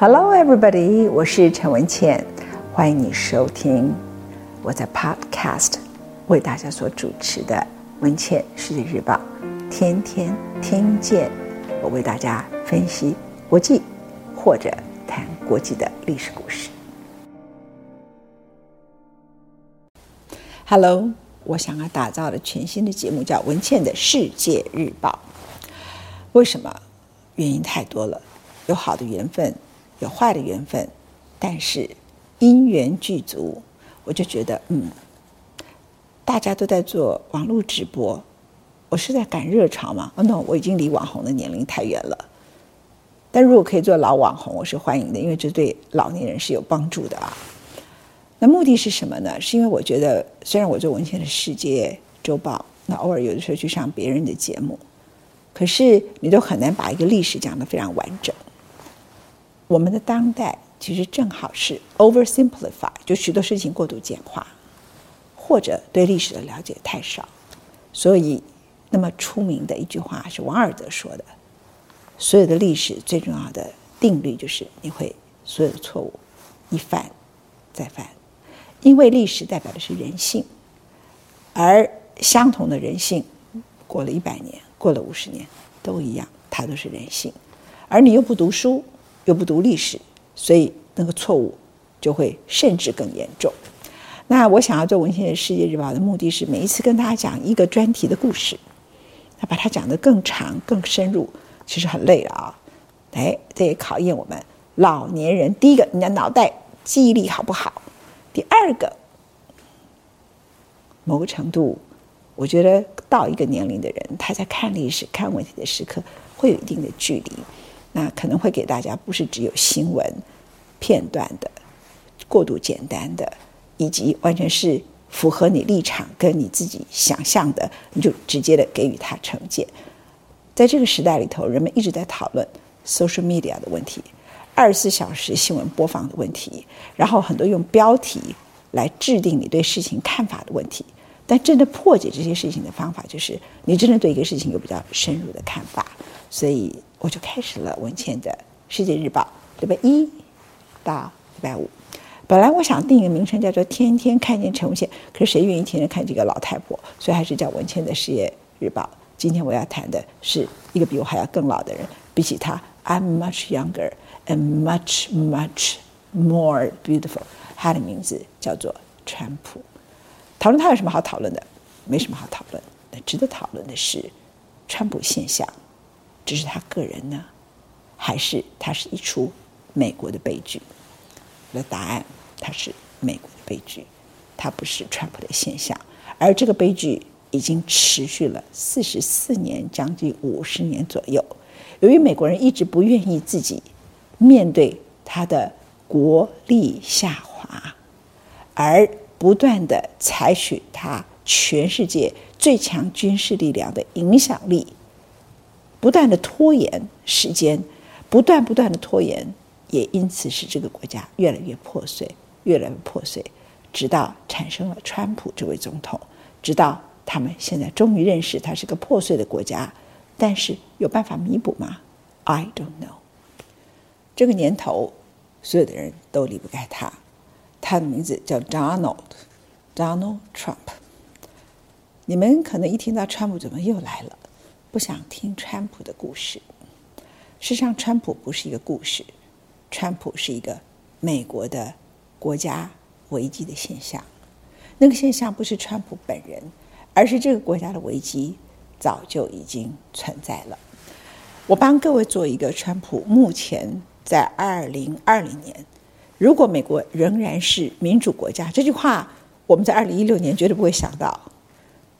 Hello, everybody！我是陈文茜，欢迎你收听我在 Podcast 为大家所主持的《文茜世界日报》，天天听见我为大家分析国际或者谈国际的历史故事。Hello，我想要打造的全新的节目叫《文茜的世界日报》。为什么？原因太多了，有好的缘分。有坏的缘分，但是因缘具足，我就觉得，嗯，大家都在做网络直播，我是在赶热潮吗？哦，no，我已经离网红的年龄太远了。但如果可以做老网红，我是欢迎的，因为这对老年人是有帮助的啊。那目的是什么呢？是因为我觉得，虽然我做文茜的世界周报，那偶尔有的时候去上别人的节目，可是你都很难把一个历史讲得非常完整。我们的当代其实正好是 oversimplify，就许多事情过度简化，或者对历史的了解太少。所以，那么出名的一句话是王尔德说的：“所有的历史最重要的定律就是你会所有的错误一犯再犯，因为历史代表的是人性，而相同的人性过了一百年、过了五十年都一样，它都是人性，而你又不读书。”又不读历史，所以那个错误就会甚至更严重。那我想要做文茜的世界日报的目的是，每一次跟大家讲一个专题的故事，那把它讲得更长、更深入，其实很累了啊！哎，这也考验我们老年人。第一个，你的脑袋记忆力好不好？第二个，某个程度，我觉得到一个年龄的人，他在看历史、看问题的时刻，会有一定的距离。那可能会给大家不是只有新闻片段的、过度简单的，以及完全是符合你立场跟你自己想象的，你就直接的给予他成见。在这个时代里头，人们一直在讨论 social media 的问题，二十四小时新闻播放的问题，然后很多用标题来制定你对事情看法的问题。但真的破解这些事情的方法，就是你真的对一个事情有比较深入的看法。所以。我就开始了文茜的世界日报，礼拜一到礼拜五。本来我想定一个名称叫做“天天看见陈文倩”，可是谁愿意天天看这个老太婆？所以还是叫文茜的世界日报。今天我要谈的是一个比我还要更老的人，比起他，I'm much younger and much much more beautiful。他的名字叫做川普。讨论他有什么好讨论的？没什么好讨论。但值得讨论的是川普现象。只是他个人呢，还是他是一出美国的悲剧？我的答案，他是美国的悲剧，他不是川普的现象。而这个悲剧已经持续了四十四年，将近五十年左右。由于美国人一直不愿意自己面对他的国力下滑，而不断地采取他全世界最强军事力量的影响力。不断的拖延时间，不断不断的拖延，也因此使这个国家越来越破碎，越来越破碎，直到产生了川普这位总统，直到他们现在终于认识他是个破碎的国家，但是有办法弥补吗？I don't know。这个年头，所有的人都离不开他，他的名字叫 Donald Donald Trump。你们可能一听到川普怎么又来了？不想听川普的故事。事实上，川普不是一个故事，川普是一个美国的国家危机的现象。那个现象不是川普本人，而是这个国家的危机早就已经存在了。我帮各位做一个川普目前在二零二零年，如果美国仍然是民主国家，这句话我们在二零一六年绝对不会想到，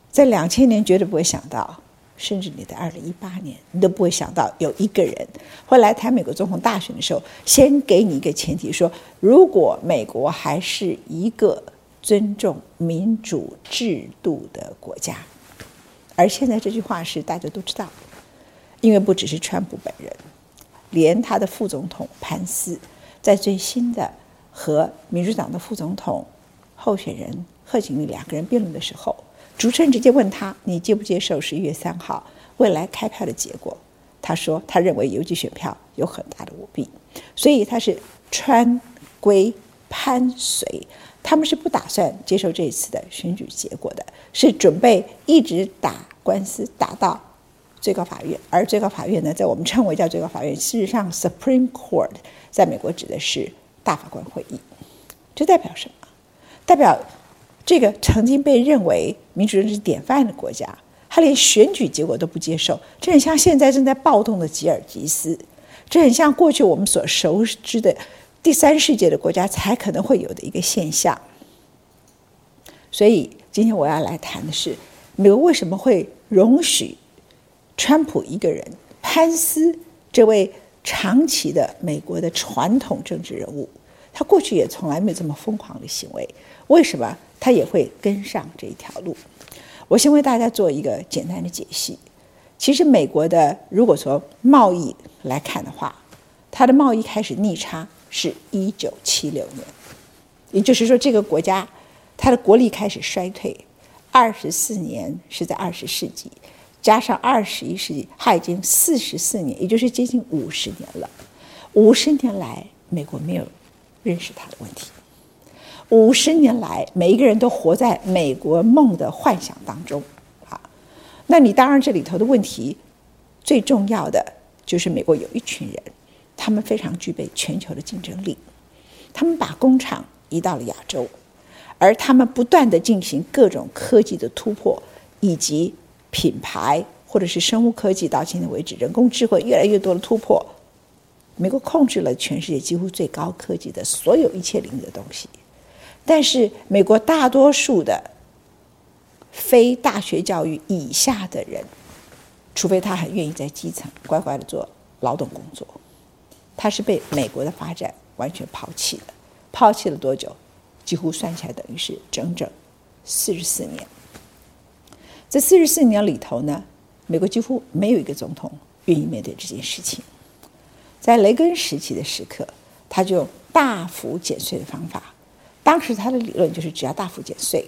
在两千年绝对不会想到。甚至你在二零一八年，你都不会想到有一个人会来谈美国总统大选的时候，先给你一个前提说：如果美国还是一个尊重民主制度的国家。而现在这句话是大家都知道，因为不只是川普本人，连他的副总统潘斯，在最新的和民主党的副总统候选人贺锦丽两个人辩论的时候。主持人直接问他：“你接不接受十一月三号未来开票的结果？”他说：“他认为邮寄选票有很大的舞弊。”所以他是川规攀绥，他们是不打算接受这一次的选举结果的，是准备一直打官司打到最高法院。而最高法院呢，在我们称为叫最高法院，事实上 Supreme Court 在美国指的是大法官会议。这代表什么？代表这个曾经被认为民主政治典范的国家，他连选举结果都不接受，这很像现在正在暴动的吉尔吉斯，这很像过去我们所熟知的第三世界的国家才可能会有的一个现象。所以今天我要来谈的是，美国为什么会容许川普一个人，潘斯这位长期的美国的传统政治人物，他过去也从来没有这么疯狂的行为，为什么他也会跟上这一条路？我先为大家做一个简单的解析。其实，美国的如果从贸易来看的话，它的贸易开始逆差是一九七六年，也就是说，这个国家它的国力开始衰退。二十四年是在二十世纪，加上二十一世纪，它已经四十四年，也就是接近五十年了。五十年来，美国没有认识它的问题。五十年来，每一个人都活在美国梦的幻想当中，啊，那你当然这里头的问题，最重要的就是美国有一群人，他们非常具备全球的竞争力，他们把工厂移到了亚洲，而他们不断地进行各种科技的突破，以及品牌或者是生物科技，到今天为止，人工智慧越来越多的突破，美国控制了全世界几乎最高科技的所有一切领域的东西。但是，美国大多数的非大学教育以下的人，除非他很愿意在基层乖乖的做劳动工作，他是被美国的发展完全抛弃的。抛弃了多久？几乎算起来等于是整整四十四年。这四十四年里头呢，美国几乎没有一个总统愿意面对这件事情。在雷根时期的时刻，他就大幅减税的方法。当时他的理论就是，只要大幅减税，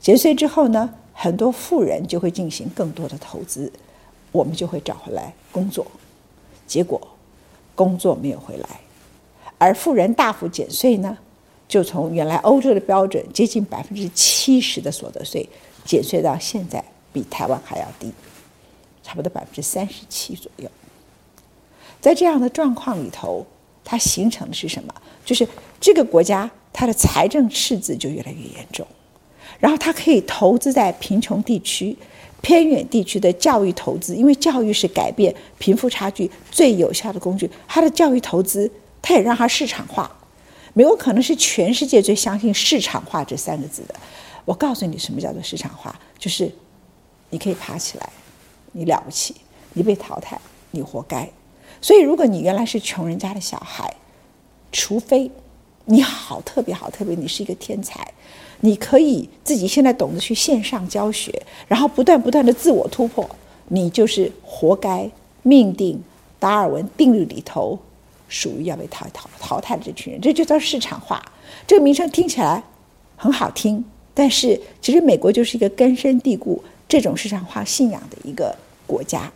减税之后呢，很多富人就会进行更多的投资，我们就会找回来工作。结果，工作没有回来，而富人大幅减税呢，就从原来欧洲的标准接近百分之七十的所得税，减税到现在比台湾还要低，差不多百分之三十七左右。在这样的状况里头，它形成的是什么？就是这个国家。他的财政赤字就越来越严重，然后他可以投资在贫穷地区、偏远地区的教育投资，因为教育是改变贫富差距最有效的工具。他的教育投资，他也让它市场化。美国可能是全世界最相信市场化这三个字的。我告诉你，什么叫做市场化？就是你可以爬起来，你了不起；你被淘汰，你活该。所以，如果你原来是穷人家的小孩，除非。你好，特别好，特别你是一个天才，你可以自己现在懂得去线上教学，然后不断不断的自我突破，你就是活该，命定达尔文定律里头属于要被淘淘淘汰的这群人，这就叫市场化。这个名称听起来很好听，但是其实美国就是一个根深蒂固这种市场化信仰的一个国家。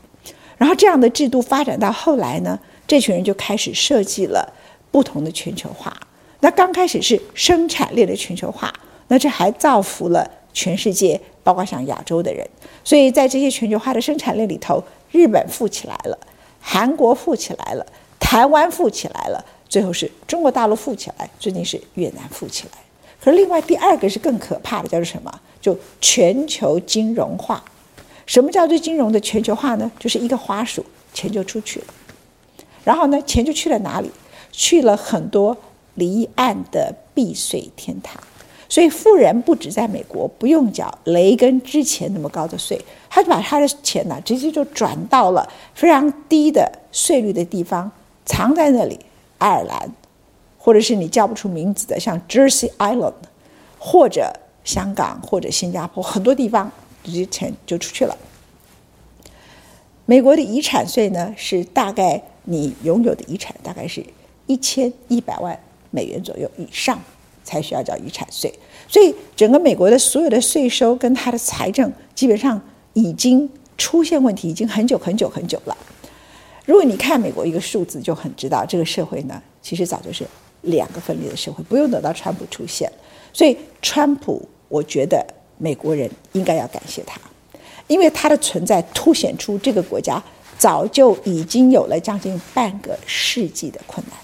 然后这样的制度发展到后来呢，这群人就开始设计了不同的全球化。那刚开始是生产力的全球化，那这还造福了全世界，包括像亚洲的人。所以在这些全球化的生产力里头，日本富起来了，韩国富起来了，台湾富起来了，最后是中国大陆富起来，最近是越南富起来。可是另外第二个是更可怕的，叫做什么？就全球金融化。什么叫做金融的全球化呢？就是一个花鼠，钱就出去了。然后呢，钱就去了哪里？去了很多。离岸的避税天堂，所以富人不止在美国不用缴雷根之前那么高的税，他就把他的钱呢直接就转到了非常低的税率的地方，藏在那里，爱尔兰，或者是你叫不出名字的，像 Jersey Island，或者香港或者新加坡很多地方，直接钱就出去了。美国的遗产税呢，是大概你拥有的遗产大概是一千一百万。美元左右以上才需要交遗产税，所以整个美国的所有的税收跟它的财政基本上已经出现问题，已经很久很久很久了。如果你看美国一个数字，就很知道这个社会呢，其实早就是两个分裂的社会，不用等到川普出现。所以，川普，我觉得美国人应该要感谢他，因为他的存在凸显出这个国家早就已经有了将近半个世纪的困难。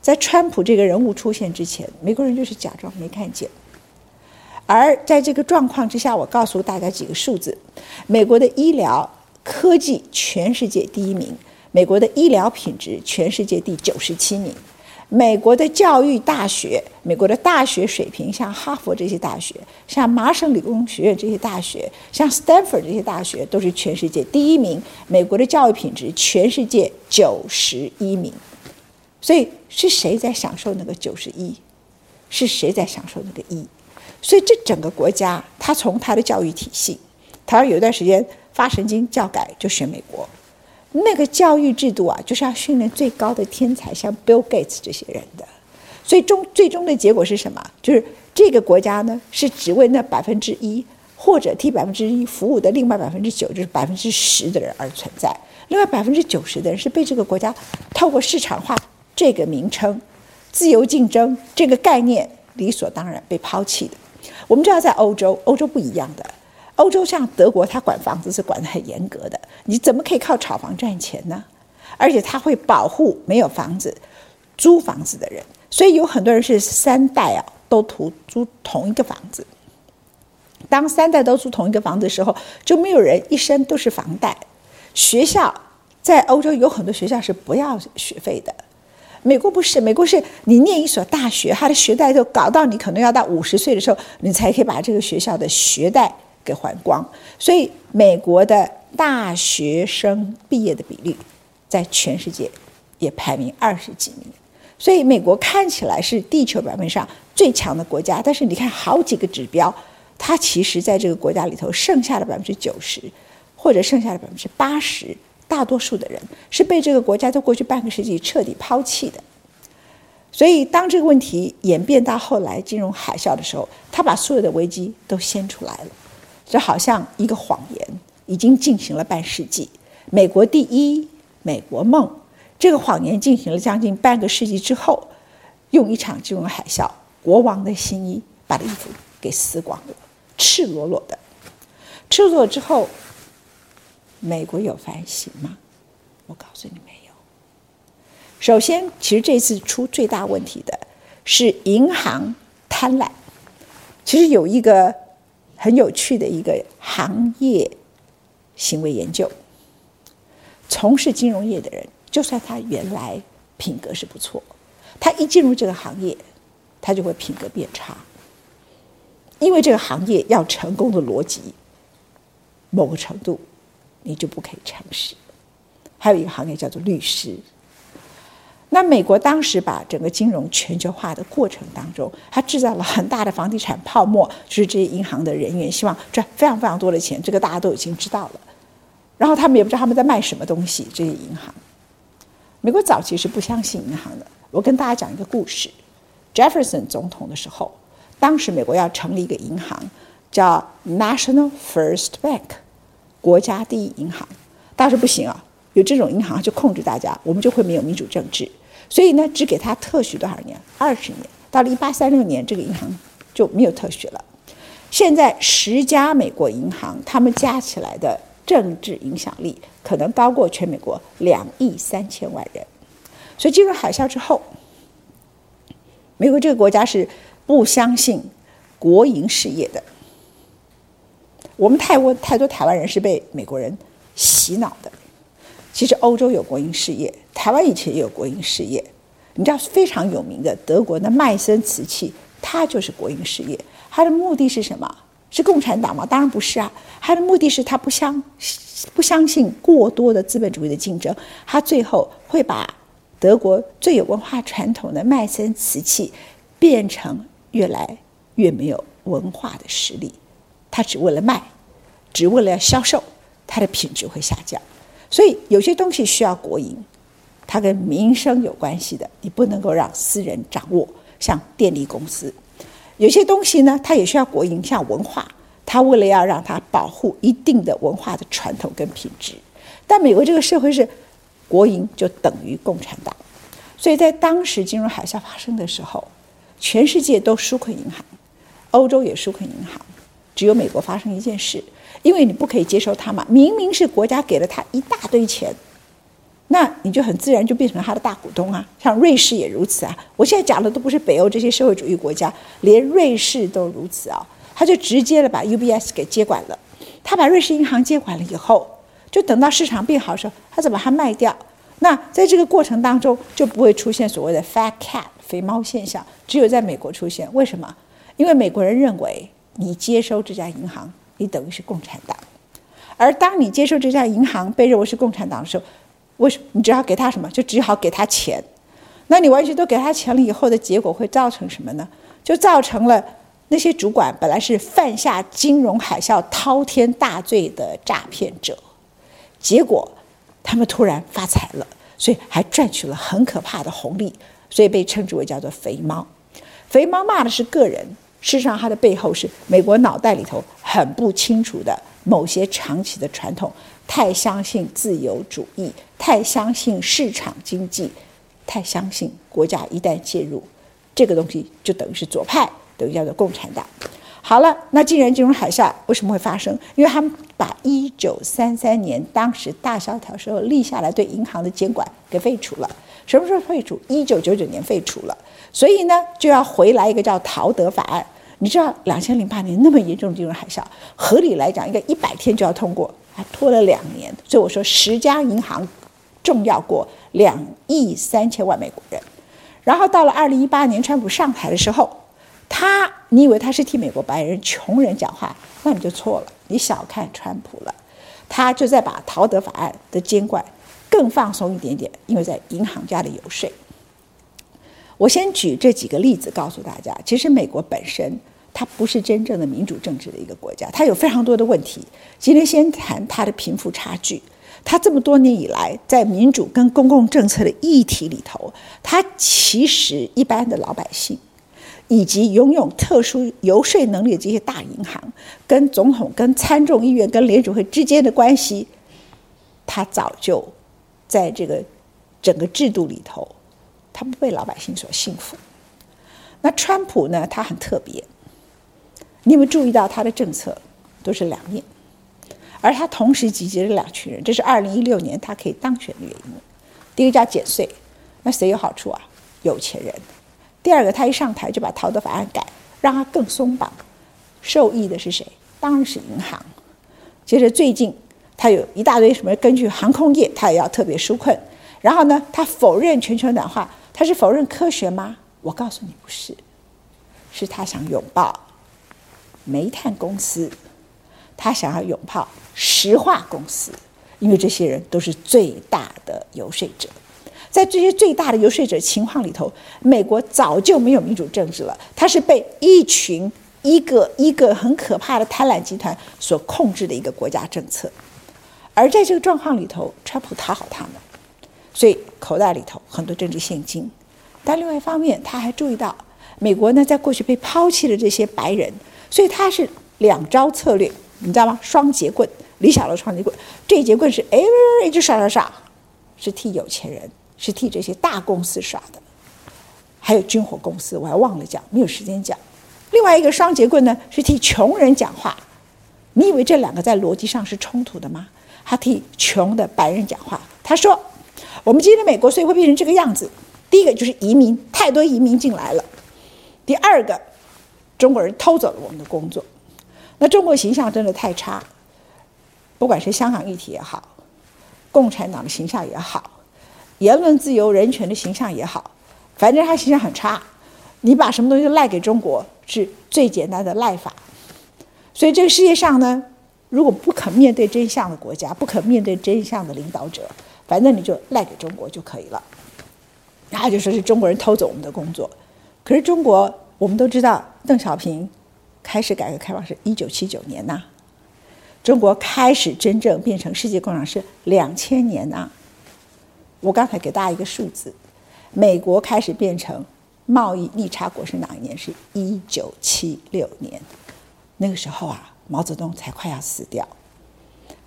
在川普这个人物出现之前，美国人就是假装没看见。而在这个状况之下，我告诉大家几个数字：美国的医疗科技全世界第一名，美国的医疗品质全世界第九十七名。美国的教育大学，美国的大学水平，像哈佛这些大学，像麻省理工学院这些大学，像 Stanford 这些大学，都是全世界第一名。美国的教育品质，全世界九十一名。所以是谁在享受那个九十一？是谁在享受那个一？所以这整个国家，他从他的教育体系，他有一段时间发神经教改，就选美国。那个教育制度啊，就是要训练最高的天才，像 Bill Gates 这些人的。所以终最终的结果是什么？就是这个国家呢，是只为那百分之一，或者替百分之一服务的另外百分之九，就是百分之十的人而存在。另外百分之九十的人是被这个国家透过市场化这个名称、自由竞争这个概念理所当然被抛弃的。我们知道，在欧洲，欧洲不一样的。欧洲像德国，他管房子是管得很严格的，你怎么可以靠炒房赚钱呢？而且他会保护没有房子、租房子的人，所以有很多人是三代啊都图租同一个房子。当三代都租同一个房子的时候，就没有人一生都是房贷。学校在欧洲有很多学校是不要学费的，美国不是，美国是你念一所大学，他的学贷就搞到你可能要到五十岁的时候，你才可以把这个学校的学贷。给还光，所以美国的大学生毕业的比例在全世界也排名二十几名。所以美国看起来是地球表面上最强的国家，但是你看好几个指标，它其实在这个国家里头剩下的百分之九十或者剩下的百分之八十，大多数的人是被这个国家在过去半个世纪彻底抛弃的。所以当这个问题演变到后来金融海啸的时候，他把所有的危机都掀出来了。这好像一个谎言，已经进行了半世纪。美国第一，美国梦，这个谎言进行了将近半个世纪之后，用一场金融海啸，国王的新衣把衣服给撕光了，赤裸裸的。赤裸之后，美国有反省吗？我告诉你没有。首先，其实这次出最大问题的是银行贪婪。其实有一个。很有趣的一个行业行为研究，从事金融业的人，就算他原来品格是不错，他一进入这个行业，他就会品格变差，因为这个行业要成功的逻辑，某个程度，你就不可以诚实。还有一个行业叫做律师。那美国当时把整个金融全球化的过程当中，它制造了很大的房地产泡沫，就是这些银行的人员希望赚非常非常多的钱，这个大家都已经知道了。然后他们也不知道他们在卖什么东西，这些银行。美国早期是不相信银行的。我跟大家讲一个故事：Jefferson 总统的时候，当时美国要成立一个银行，叫 National First Bank，国家第一银行。但是不行啊。有这种银行就控制大家，我们就会没有民主政治。所以呢，只给他特许多少年？二十年。到了一八三六年，这个银行就没有特许了。现在十家美国银行，他们加起来的政治影响力可能高过全美国两亿三千万人。所以进入海啸之后，美国这个国家是不相信国营事业的。我们太多太多台湾人是被美国人洗脑的。其实欧洲有国营事业，台湾以前也有国营事业。你知道非常有名的德国的麦森瓷器，它就是国营事业。它的目的是什么？是共产党吗？当然不是啊。它的目的是它不相不相信过多的资本主义的竞争，它最后会把德国最有文化传统的麦森瓷器变成越来越没有文化的实力。它只为了卖，只为了销售，它的品质会下降。所以有些东西需要国营，它跟民生有关系的，你不能够让私人掌握。像电力公司，有些东西呢，它也需要国营，像文化，它为了要让它保护一定的文化的传统跟品质，但美国这个社会是国营就等于共产党，所以在当时金融海啸发生的时候，全世界都纾困银行，欧洲也纾困银行，只有美国发生一件事，因为你不可以接受它嘛，明明是国家给了他一大堆钱。那你就很自然就变成他的大股东啊，像瑞士也如此啊。我现在讲的都不是北欧这些社会主义国家，连瑞士都如此啊。他就直接的把 UBS 给接管了。他把瑞士银行接管了以后，就等到市场变好的时候，他再把它卖掉。那在这个过程当中，就不会出现所谓的 fat cat 肥猫现象，只有在美国出现。为什么？因为美国人认为你接收这家银行，你等于是共产党。而当你接收这家银行被认为是共产党的时候，为什么？你只好给他什么？就只好给他钱。那你完全都给他钱了以后的结果会造成什么呢？就造成了那些主管本来是犯下金融海啸滔天大罪的诈骗者，结果他们突然发财了，所以还赚取了很可怕的红利，所以被称之为叫做“肥猫”。肥猫骂的是个人，事实上它的背后是美国脑袋里头很不清楚的某些长期的传统。太相信自由主义，太相信市场经济，太相信国家一旦介入，这个东西就等于是左派，等于叫做共产党。好了，那既然金融海啸为什么会发生？因为他们把一九三三年当时大萧条时候立下来对银行的监管给废除了。什么时候废除？一九九九年废除了。所以呢，就要回来一个叫陶德法案。你知道，两千零八年那么严重的金融海啸，合理来讲应该一百天就要通过。还拖了两年，所以我说十家银行重要过两亿三千万美国人。然后到了二零一八年，川普上台的时候，他你以为他是替美国白人穷人讲话，那你就错了，你小看川普了。他就在把陶德法案的监管更放松一点点，因为在银行家的游说。我先举这几个例子告诉大家，其实美国本身。它不是真正的民主政治的一个国家，它有非常多的问题。今天先谈它的贫富差距。它这么多年以来，在民主跟公共政策的议题里头，它其实一般的老百姓，以及拥有特殊游说能力的这些大银行，跟总统、跟参众议院、跟联储会之间的关系，它早就在这个整个制度里头，他不被老百姓所信服。那川普呢？他很特别。你有没有注意到他的政策都是两面，而他同时集结了两群人，这是二零一六年他可以当选的原因。第一个叫减税，那谁有好处啊？有钱人。第二个，他一上台就把陶德法案改，让他更松绑，受益的是谁？当然是银行。接着最近他有一大堆什么，根据航空业他也要特别纾困。然后呢，他否认全球暖化，他是否认科学吗？我告诉你不是，是他想拥抱。煤炭公司，他想要拥抱石化公司，因为这些人都是最大的游说者。在这些最大的游说者情况里头，美国早就没有民主政治了，它是被一群一个一个很可怕的贪婪集团所控制的一个国家政策。而在这个状况里头，川普讨好他们，所以口袋里头很多政治现金。但另外一方面，他还注意到美国呢，在过去被抛弃的这些白人。所以他是两招策略，你知道吗？双节棍，李小龙双节棍。这一节棍是哎，一直耍耍耍，是替有钱人，是替这些大公司耍的。还有军火公司，我还忘了讲，没有时间讲。另外一个双节棍呢，是替穷人讲话。你以为这两个在逻辑上是冲突的吗？他替穷的白人讲话，他说：“我们今天的美国所以会变成这个样子。第一个就是移民，太多移民进来了。第二个。”中国人偷走了我们的工作，那中国形象真的太差。不管是香港议题也好，共产党的形象也好，言论自由、人权的形象也好，反正他形象很差。你把什么东西都赖给中国，是最简单的赖法。所以这个世界上呢，如果不肯面对真相的国家，不肯面对真相的领导者，反正你就赖给中国就可以了。然后就说是中国人偷走我们的工作，可是中国。我们都知道，邓小平开始改革开放是一九七九年呐，中国开始真正变成世界工厂是两千年呐。我刚才给大家一个数字，美国开始变成贸易逆差国是哪一年？是一九七六年。那个时候啊，毛泽东才快要死掉。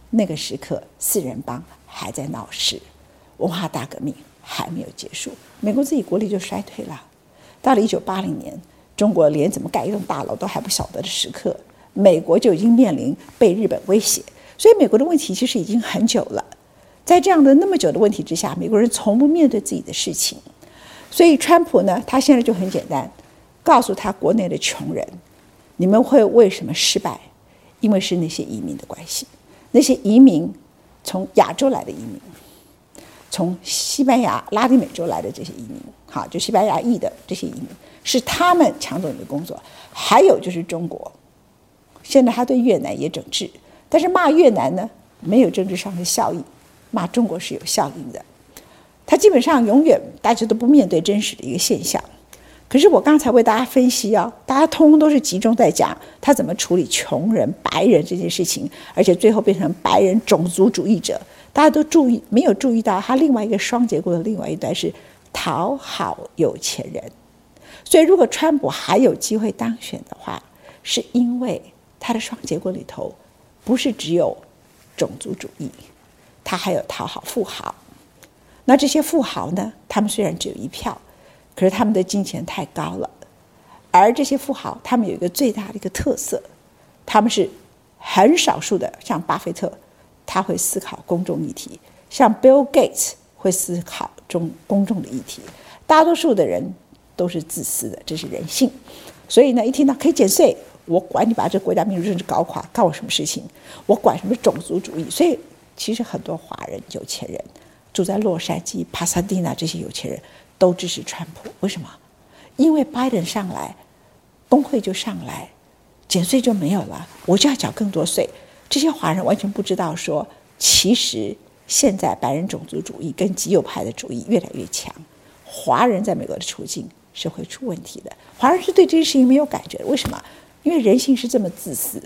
那个时刻四人帮还在闹事，文化大革命还没有结束，美国自己国力就衰退了。到了一九八零年，中国连怎么盖一栋大楼都还不晓得的时刻，美国就已经面临被日本威胁。所以美国的问题其实已经很久了。在这样的那么久的问题之下，美国人从不面对自己的事情。所以川普呢，他现在就很简单，告诉他国内的穷人，你们会为什么失败？因为是那些移民的关系，那些移民从亚洲来的移民，从西班牙、拉丁美洲来的这些移民，好，就西班牙裔的这些移民，是他们抢走你的工作。还有就是中国，现在他对越南也整治。但是骂越南呢，没有政治上的效益；骂中国是有效应的。他基本上永远大家都不面对真实的一个现象。可是我刚才为大家分析啊，大家通通都是集中在讲他怎么处理穷人、白人这件事情，而且最后变成白人种族主义者。大家都注意没有注意到他另外一个双结构的另外一端是讨好有钱人。所以如果川普还有机会当选的话，是因为他的双结构里头。不是只有种族主义，他还有讨好富豪。那这些富豪呢？他们虽然只有一票，可是他们的金钱太高了。而这些富豪，他们有一个最大的一个特色，他们是很少数的，像巴菲特，他会思考公众议题；像 Bill Gates 会思考中公众的议题。大多数的人都是自私的，这是人性。所以呢，一听到可以减税。我管你把这国家民主政治搞垮，干我什么事情？我管什么种族主义？所以，其实很多华人有钱人住在洛杉矶、帕萨蒂娜这些有钱人都支持川普。为什么？因为拜登上来，工会就上来，减税就没有了，我就要缴更多税。这些华人完全不知道说，其实现在白人种族主义跟极右派的主义越来越强，华人在美国的处境是会出问题的。华人是对这件事情没有感觉，为什么？因为人性是这么自私，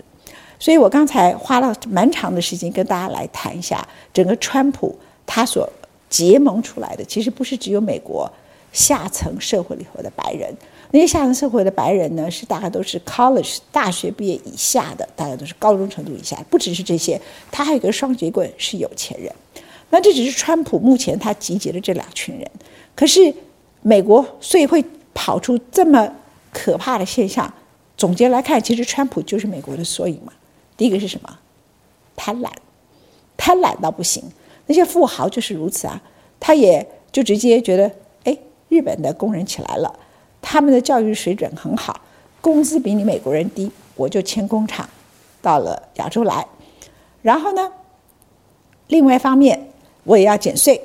所以我刚才花了蛮长的时间跟大家来谈一下整个川普他所结盟出来的，其实不是只有美国下层社会里头的白人，那些下层社会的白人呢，是大概都是 college 大学毕业以下的，大概都是高中程度以下，不只是这些，他还有个双截棍是有钱人。那这只是川普目前他集结的这两群人，可是美国所以会跑出这么可怕的现象。总结来看，其实川普就是美国的缩影嘛。第一个是什么？贪婪，贪婪到不行。那些富豪就是如此啊，他也就直接觉得，日本的工人起来了，他们的教育水准很好，工资比你美国人低，我就迁工厂到了亚洲来。然后呢，另外一方面我也要减税。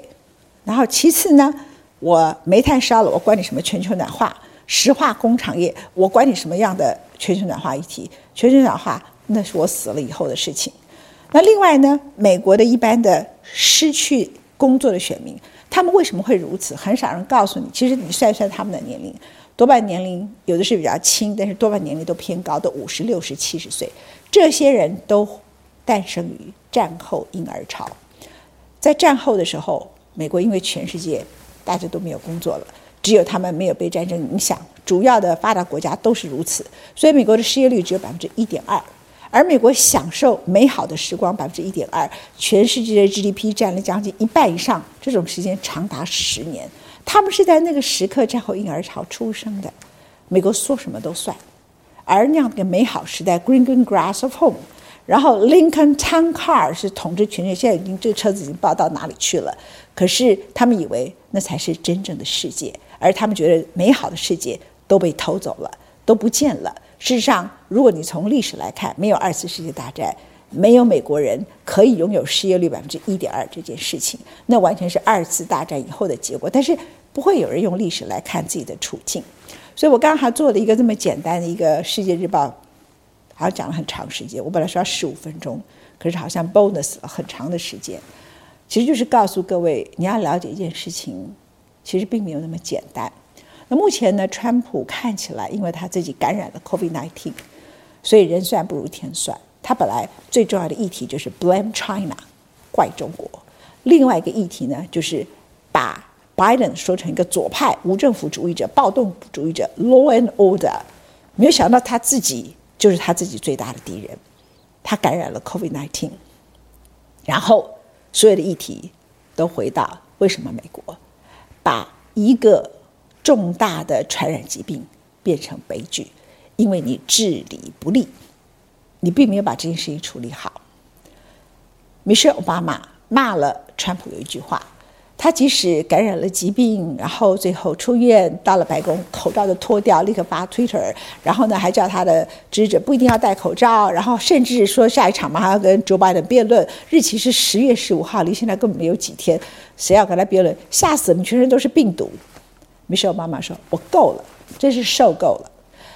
然后其次呢，我煤炭烧了，我管你什么全球暖化。石化工厂业，我管你什么样的全球暖化议题？全球暖化那是我死了以后的事情。那另外呢，美国的一般的失去工作的选民，他们为什么会如此？很少人告诉你。其实你算一算他们的年龄，多半年龄有的是比较轻，但是多半年龄都偏高，都五十六十七十岁。这些人都诞生于战后婴儿潮，在战后的时候，美国因为全世界大家都没有工作了。只有他们没有被战争影响，主要的发达国家都是如此，所以美国的失业率只有百分之一点二，而美国享受美好的时光百分之一点二，全世界的 GDP 占了将近一半以上，这种时间长达十年，他们是在那个时刻战后婴儿潮出生的，美国说什么都算，而那样的美好时代，Green Green Grass of Home，然后 Lincoln Town Car 是统治全球，现在已经这个车子已经爆到哪里去了，可是他们以为那才是真正的世界。而他们觉得美好的世界都被偷走了，都不见了。事实上，如果你从历史来看，没有二次世界大战，没有美国人可以拥有失业率百分之一点二这件事情，那完全是二次大战以后的结果。但是不会有人用历史来看自己的处境。所以我刚刚还做了一个这么简单的一个《世界日报》，好像讲了很长时间。我本来说要十五分钟，可是好像 bonus 了很长的时间。其实就是告诉各位，你要了解一件事情。其实并没有那么简单。那目前呢，川普看起来，因为他自己感染了 COVID-19，所以人算不如天算。他本来最重要的议题就是 blame China，怪中国。另外一个议题呢，就是把 Biden 说成一个左派无政府主义者、暴动主义者 （law and order）。没有想到他自己就是他自己最大的敌人。他感染了 COVID-19。然后所有的议题都回到为什么美国把一个重大的传染疾病变成悲剧，因为你治理不力，你并没有把这件事情处理好。米歇尔·奥巴马骂了川普有一句话。他即使感染了疾病，然后最后出院，到了白宫，口罩就脱掉，立刻发 Twitter，然后呢，还叫他的支持者不一定要戴口罩，然后甚至说下一场嘛还要跟 Joe Biden 辩论，日期是十月十五号，离现在根本没有几天，谁要跟他辩论？吓死我们，全身都是病毒。米歇尔·奥巴马说：“我够了，真是受够了。”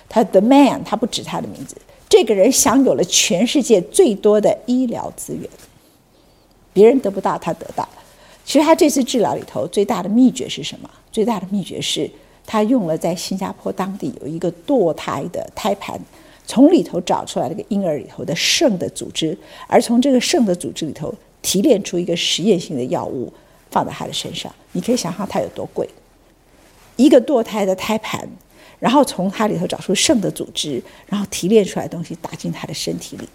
他 The Man，他不指他的名字，这个人享有了全世界最多的医疗资源，别人得不到，他得到。其实他这次治疗里头最大的秘诀是什么？最大的秘诀是他用了在新加坡当地有一个堕胎的胎盘，从里头找出来那个婴儿里头的肾的组织，而从这个肾的组织里头提炼出一个实验性的药物放在他的身上。你可以想象它有多贵，一个堕胎的胎盘，然后从它里头找出肾的组织，然后提炼出来的东西打进他的身体里。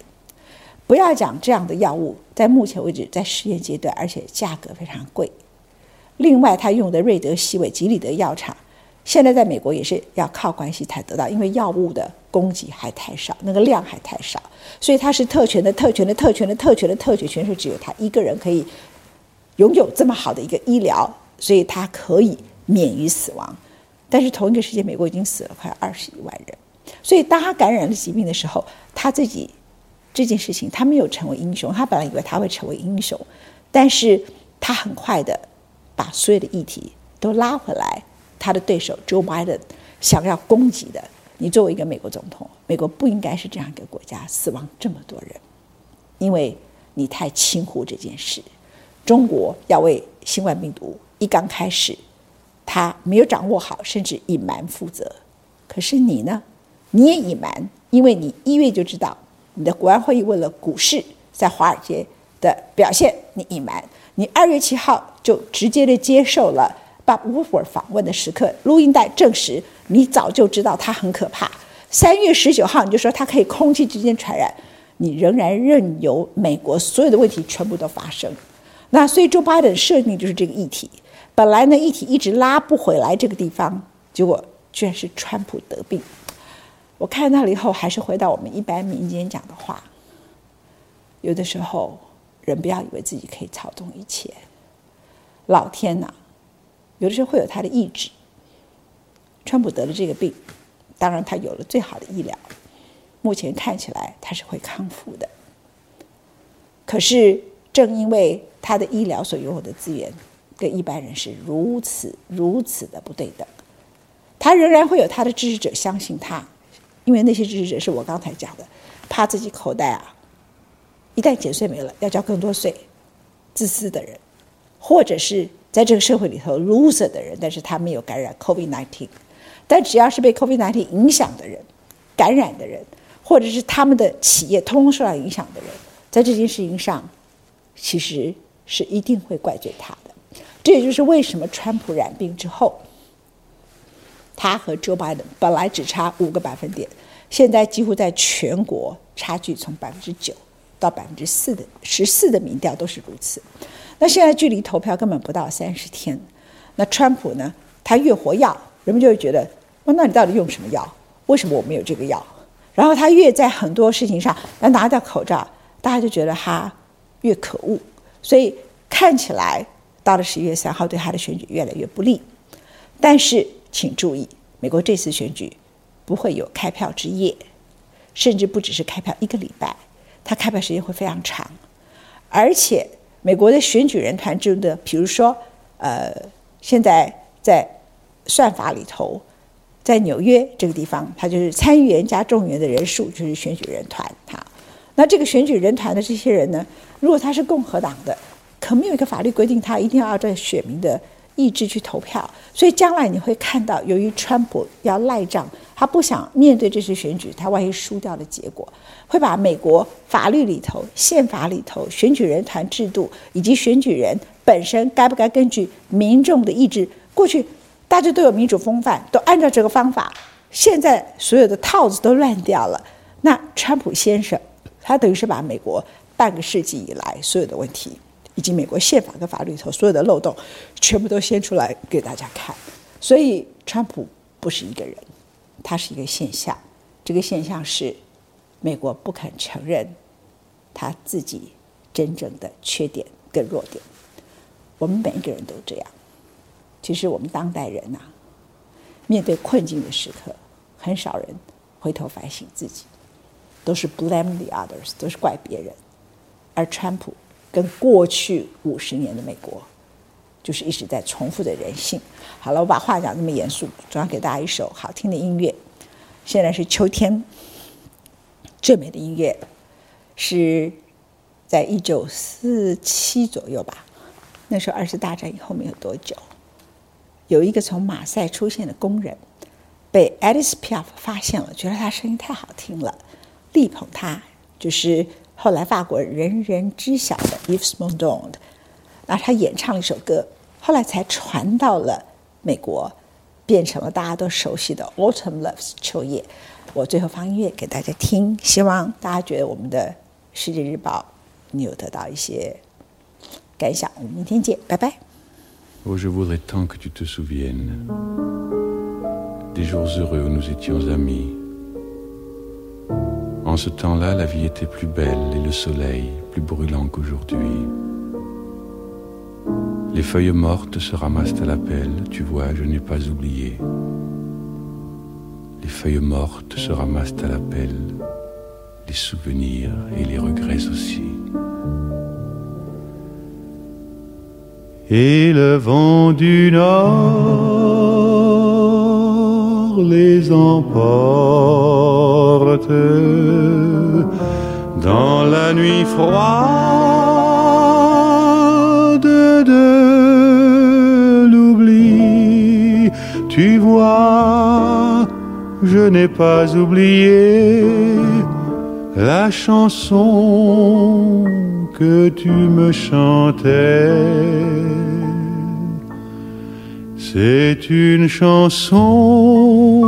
不要讲这样的药物，在目前为止在实验阶段，而且价格非常贵。另外，他用的瑞德西韦吉里德药厂，现在在美国也是要靠关系才得到，因为药物的供给还太少，那个量还太少，所以他是特权的特权的特权的特权的特权，全是只有他一个人可以拥有这么好的一个医疗，所以他可以免于死亡。但是同一个时间，美国已经死了快二十一万人，所以当他感染了疾病的时候，他自己。这件事情，他没有成为英雄。他本来以为他会成为英雄，但是他很快的把所有的议题都拉回来。他的对手 Joe Biden 想要攻击的，你作为一个美国总统，美国不应该是这样一个国家，死亡这么多人，因为你太轻忽这件事。中国要为新冠病毒一刚开始，他没有掌握好，甚至隐瞒负责。可是你呢？你也隐瞒，因为你一月就知道。你的国安会议为了股市在华尔街的表现，你隐瞒。你二月七号就直接的接受了 Bob Woodward 访问的时刻，录音带证实你早就知道他很可怕。三月十九号你就说他可以空气之间传染，你仍然任由美国所有的问题全部都发生。那所以 Joe Biden 设定就是这个议题，本来呢议题一直拉不回来这个地方，结果居然是川普得病。我看到了以后，还是回到我们一般民间讲的话：有的时候，人不要以为自己可以操纵一切。老天呐，有的时候会有他的意志。川普得了这个病，当然他有了最好的医疗，目前看起来他是会康复的。可是，正因为他的医疗所拥有的资源跟一般人是如此如此的不对等，他仍然会有他的支持者相信他。因为那些支持者是我刚才讲的，怕自己口袋啊，一旦减税没了，要交更多税，自私的人，或者是在这个社会里头 loser 的人，但是他没有感染 COVID-19，但只要是被 COVID-19 影响的人，感染的人，或者是他们的企业通通受到影响的人，在这件事情上，其实是一定会怪罪他。这也就是为什么川普染病之后。他和 Joe Biden 本来只差五个百分点，现在几乎在全国差距从百分之九到百分之四的十四的民调都是如此。那现在距离投票根本不到三十天，那川普呢？他越活跃，人们就会觉得，那你到底用什么药？为什么我没有这个药？然后他越在很多事情上要拿掉口罩，大家就觉得他越可恶。所以看起来到了十一月三号，对他的选举越来越不利。但是。请注意，美国这次选举不会有开票之夜，甚至不只是开票一个礼拜，它开票时间会非常长。而且，美国的选举人团中的，比如说，呃，现在在算法里头，在纽约这个地方，它就是参议员加众议员的人数就是选举人团。哈，那这个选举人团的这些人呢，如果他是共和党的，可没有一个法律规定他一定要按照选民的。意志去投票，所以将来你会看到，由于川普要赖账，他不想面对这次选举，他万一输掉的结果，会把美国法律里头、宪法里头、选举人团制度以及选举人本身该不该根据民众的意志，过去大家都有民主风范，都按照这个方法，现在所有的套子都乱掉了。那川普先生，他等于是把美国半个世纪以来所有的问题，以及美国宪法跟法律里头所有的漏洞，全部都掀出来给大家看。所以，川普不是一个人，他是一个现象。这个现象是美国不肯承认他自己真正的缺点跟弱点。我们每一个人都这样。其实，我们当代人呐、面对困境的时刻，很少人回头反省自己，都是 blame the others，都是怪别人。而川普跟过去五十年的美国，就是一直在重复的人性。好了，我把话讲这么严肃，总要给大家一首好听的音乐。现在是秋天，最美的音乐是在一九四七左右吧。那时候二次大战以后没有多久，有一个从马赛出现的工人，被 Edith Piaf 发现了，觉得他声音太好听了，力捧他，就是后来法国人人知晓的 Yves Montand。然后他演唱了一首歌，后来才传到了美国。变成了大家都熟悉的 Autumn Leaves 秋叶。我最后放音乐给大家听，希望大家觉得我们的世界日报你有得到一些感想。我们明天见，拜拜。Oh, je voudrais tant que tu te souviennes des jours heureux où nous étions amis. En ce temps-là, la vie était plus belle et le soleil plus brûlant qu'aujourd'hui. Les feuilles mortes se ramassent à la pelle, tu vois, je n'ai pas oublié. Les feuilles mortes se ramassent à la pelle, les souvenirs et les regrets aussi. Et le vent du nord les emporte dans la nuit froide Tu vois, je n'ai pas oublié la chanson que tu me chantais. C'est une chanson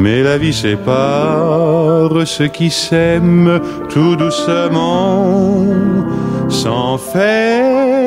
Mais la vie sépare ceux qui s'aiment tout doucement, sans faire